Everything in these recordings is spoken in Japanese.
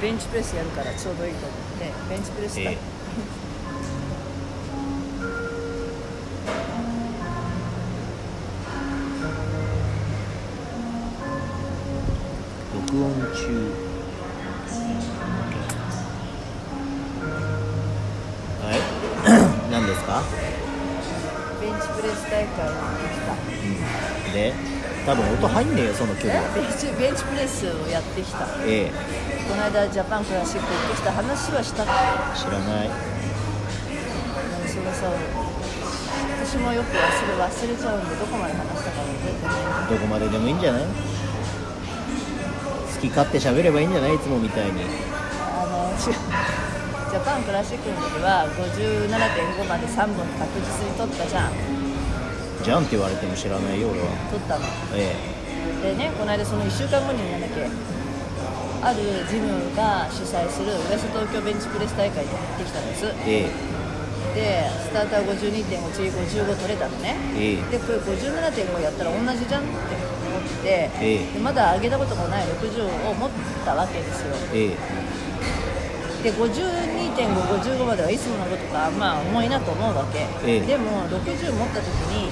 ベンチプレスやるからちょうどいいと思ってベンチプレスだ、え録音中。はい。何ですか、ベンチプレス大会に行ってきた。うん、で？多分音入んねえよその距離は。ベンチベンチプレスをやってきた。こえ。えの間ジャパンクラシック行ってきた話はした。っけ知らない。そのさ私もよく忘れ忘れちゃうんでどこまで話したか覚えてない。どこまででもいいんじゃない？好き勝手喋ればいいんじゃない？いつもみたいに。あの違うジャパンクラシックの時は57.5まで3本確実に取ったじゃんじゃんって言われても知らないよ俺は。取ったの。えでねこの間その1週間後になんだっけあるジムが主催するウエスト東京ベンチプレス大会に行ってきたんです。ええ。でスターター52.5次55取れたのね。ええ。でこれ57.5やったら同じじゃんって思って、ええ。でまだ上げたこともない60を持ったわけですよ。えで52.5、55まではいつものことか、まあ、重いなと思うわけ、ええ。でも60持った時に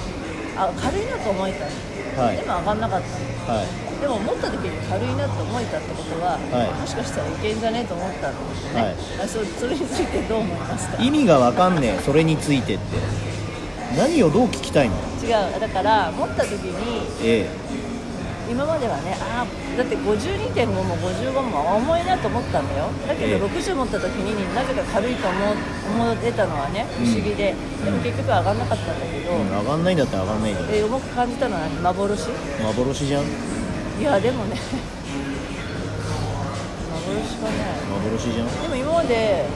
あ軽いなと思えたの、はい。でも上がんなかったの。はい。でも持った時に軽いなと思えたってことは、はい。もしかしたらいけんじゃねえと思ったんですね、はい。あそそれについてどう思いますか？意味がわかんねえそれについてって。何をどう聞きたいの？違う。だから持った時にえ今まではねあーだって52.5も55も重いなと思ったんだよ。だけええ。ど60持った時になぜか軽いと思う思えたのはね不思議で、でも結局上がんなかったんだけど、え、うん、上がんないんだったら上がんないじゃんえ重く感じたのは何？幻？幻じゃん。いやでもね。幻かね。幻じゃん。でも今まで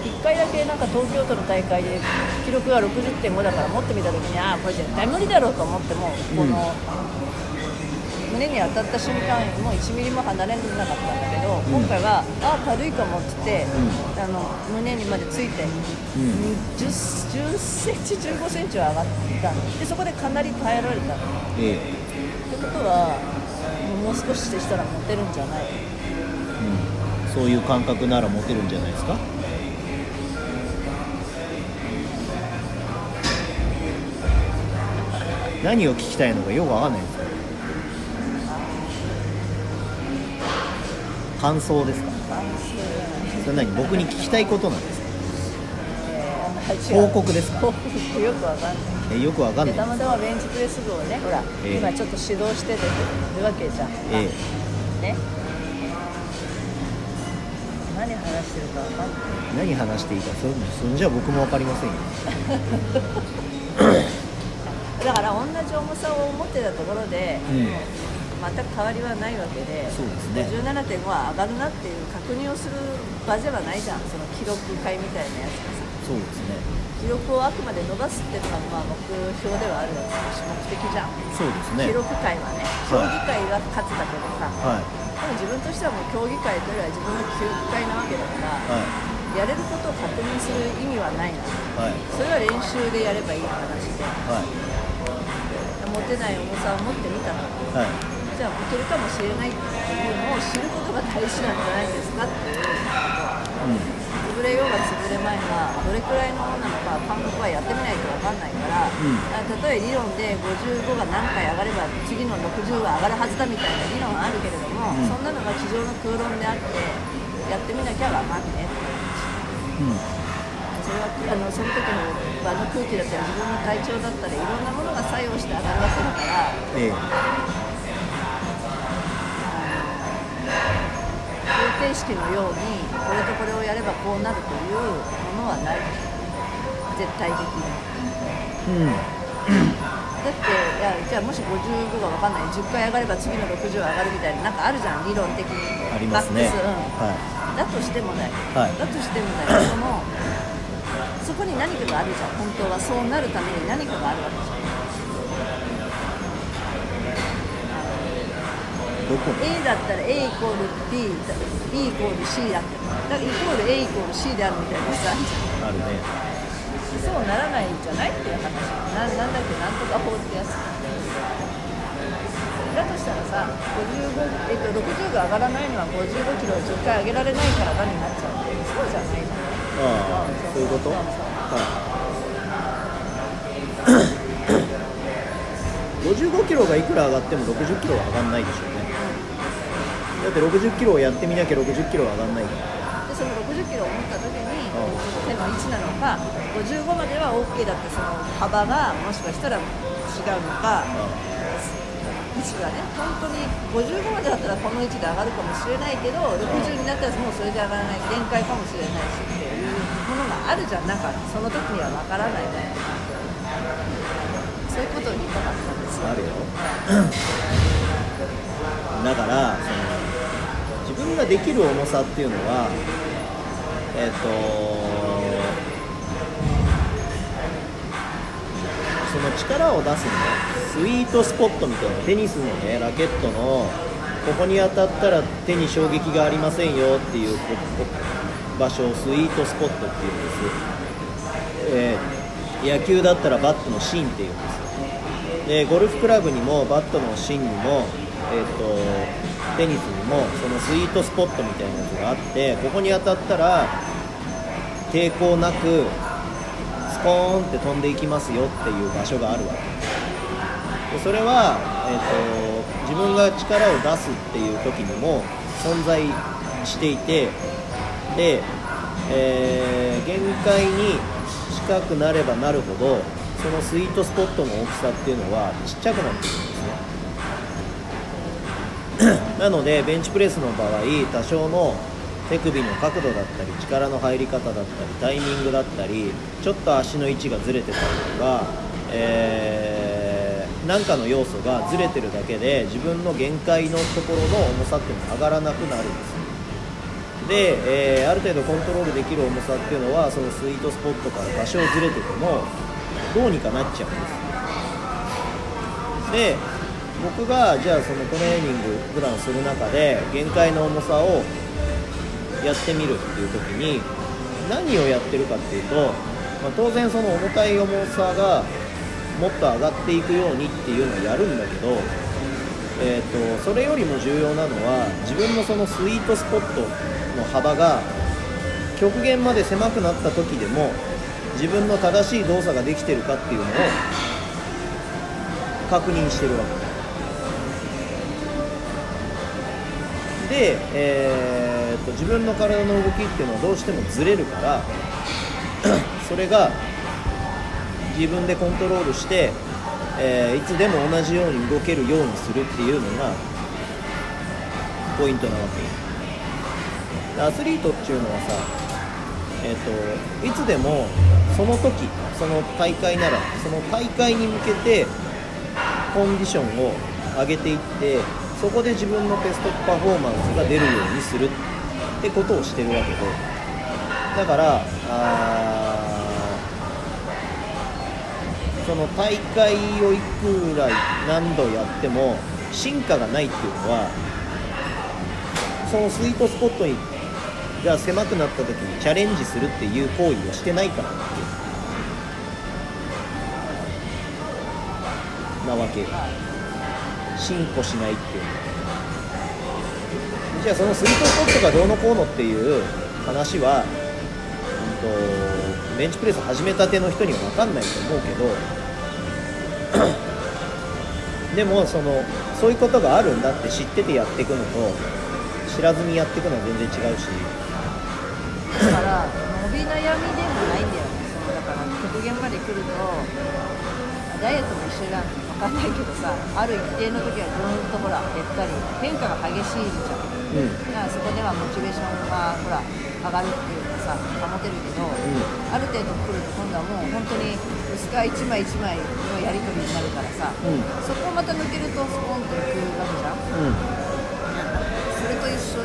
1回だけなんか東京都の大会で記録が60.5だから持ってみた時にああこれ絶対無理だろうと思ってもこの、胸に当たった瞬間もう1ミリも離れなかったんだけど、今回はああ軽いかもって言って、あの胸にまでついて、ん。10, 10センチ15センチは上がった。のでそこでかなり耐えられた。ええ。てことはもう少ししたら持てるんじゃない？うん。そういう感覚なら持てるんじゃないですか？何を聞きたいのかよくわかんないんですよ感想ですか？それ何？僕に聞きたいことなんですか？報告ですか？報告よくわかんない。えよくわかんない。でたまたまベンチプレス部をねほら、ええ。今ちょっと指導しててるわけじゃん、え。ね。何話してるかわかんない。え何話していいかそそんじゃ僕もわかりませんよ。だから同じ重さを持ってたところで、うん全く変わりはないわけでそうですね。57.5は上がるなっていう確認をする場ではないじゃんその記録会みたいなやつがさ。そうですね。記録をあくまで伸ばすっていうのがまあ目標ではあるわけだし目的じゃん。そうですね。記録会はね競技会が勝つだけでさ、はい。でも自分としてはもう競技会というよりは自分の記録会なわけだから、はやれることを確認する意味はないな。いはい。それは練習でやればいい話で。はい。持てない重さを持ってみたのはいじゃあ持てるかもしれないっていうのを知ることが大事なんじゃないですかっていうこと潰れようが潰れまいがどれくらいのものなのか感覚はやってみないと分かんないから、んあ例え理論で55が何回上がれば次の60は上がるはずだみたいな理論はあるけれども、うん。そんなのが机上の空論であってやってみなきゃ分かんねえってう。ん。うんそれはあのその時の場の空気だったり自分の体調だったりいろんなものが作用して上がるわけだからええ方程式のようにこれとこれをやればこうなるというものはない絶対的にうんだっていやじゃあもし55が分かんない10回上がれば次の60は上がるみたいななんかあるじゃん理論的にありますね、うんはだとしてもだよ、はいだとしてもだよそのそこに何かがあるじゃん本当はそうなるために何かがあるわけじゃんどこに A だったら A イコール B B イコール C だってだからイコール A イコール C であるみたいなさあるね。そうならないんじゃないっていう話。ななんだっけなんとか法ってやつ。だとしたらさ55、えっと、60が上がらないのは55キロを10回上げられないからだになっちゃう。そうじゃないじゃないああそういうこと？はい。55キロがいくら上がっても60キロは上がんないでしょうねだって60キロをやってみなきゃ60キロは上がんないから。でその60キロを持った時にん。手の位置なのか55までは OK だってその幅がもしかしたら違うのか位置がね本当に55までだったらこの位置で上がるかもしれないけど60になったらもうそれじゃ上がらない限界かもしれないしっていうものがあるじゃん。なんかその時には分からないね。そういうことを言いたかったんですよ。あるよ。だからその自分ができる重さっていうのはえっ、とその力を出すねスイートスポットみたいなテニスのねラケットのここに当たったら手に衝撃がありませんよっていう場所をスイートスポットっていうんです、えー野球だったらバットの芯っていうんですでゴルフクラブにもバットの芯にも、えー、とテニスにもそのスイートスポットみたいなやつがあってここに当たったら抵抗なくスコーンって飛んでいきますよっていう場所があるわけ。でそれは、えー、と自分が力を出すっていう時にも存在していてで、えー限界に近くなればなるほどそのスイートスポットの大きさっていうのはちっちゃくなるんですね なのでベンチプレスの場合多少の手首の角度だったり力の入り方だったりタイミングだったりちょっと足の位置がずれてたりとか、えー、なんかの要素がずれてるだけで自分の限界のところの重さっていうのが上がらなくなるんですで、えーある程度コントロールできる重さっていうのはそのスイートスポットから多少ずれててもどうにかなっちゃうんですで僕がじゃあそのトレーニング普段する中で限界の重さをやってみるっていう時に何をやってるかっていうと、まあ、当然その重たい重さがもっと上がっていくようにっていうのをやるんだけど、えー、とそれよりも重要なのは自分のそのスイートスポットの幅が極限まで狭くなった時でも自分の正しい動作ができてるかっていうのを確認してるわけ。で、えー、と自分の体の動きっていうのはどうしてもずれるから それが自分でコントロールして、えーいつでも同じように動けるようにするっていうのがポイントなわけ。でアスリートっていうのはさ、えー、といつでもその時その大会ならその大会に向けてコンディションを上げていってそこで自分のベストパフォーマンスが出るようにするってことをしてるわけで。だからあーその大会をいくら何度やっても進化がないっていうのはそのスイートスポットにが狭くなった時にチャレンジするっていう行為をしてないからなんですよなわけ。進歩しないっていう。のじゃあそのスイートスポットがどうのこうのっていう話は、うん、とベンチプレス始めたての人には分かんないと思うけど でもそのそういうことがあるんだって知っててやっていくのと知らずにやっていくのは全然違うし。だから伸び悩みでもないんだよね。そのだから極限まで来るとダイエットも一緒じゃん。分かんないけどさある一定の時はずーっとほら減ったり変化が激しいじゃん。うん。だからそこではモチベーションがほら上がるっていうかさ保てるけど、ある程度来ると今度はもう本当に薄皮一枚一枚のやり取りになるからさ、うん。そこをまた抜けるとスポンといくわけじゃん。うん。それと一緒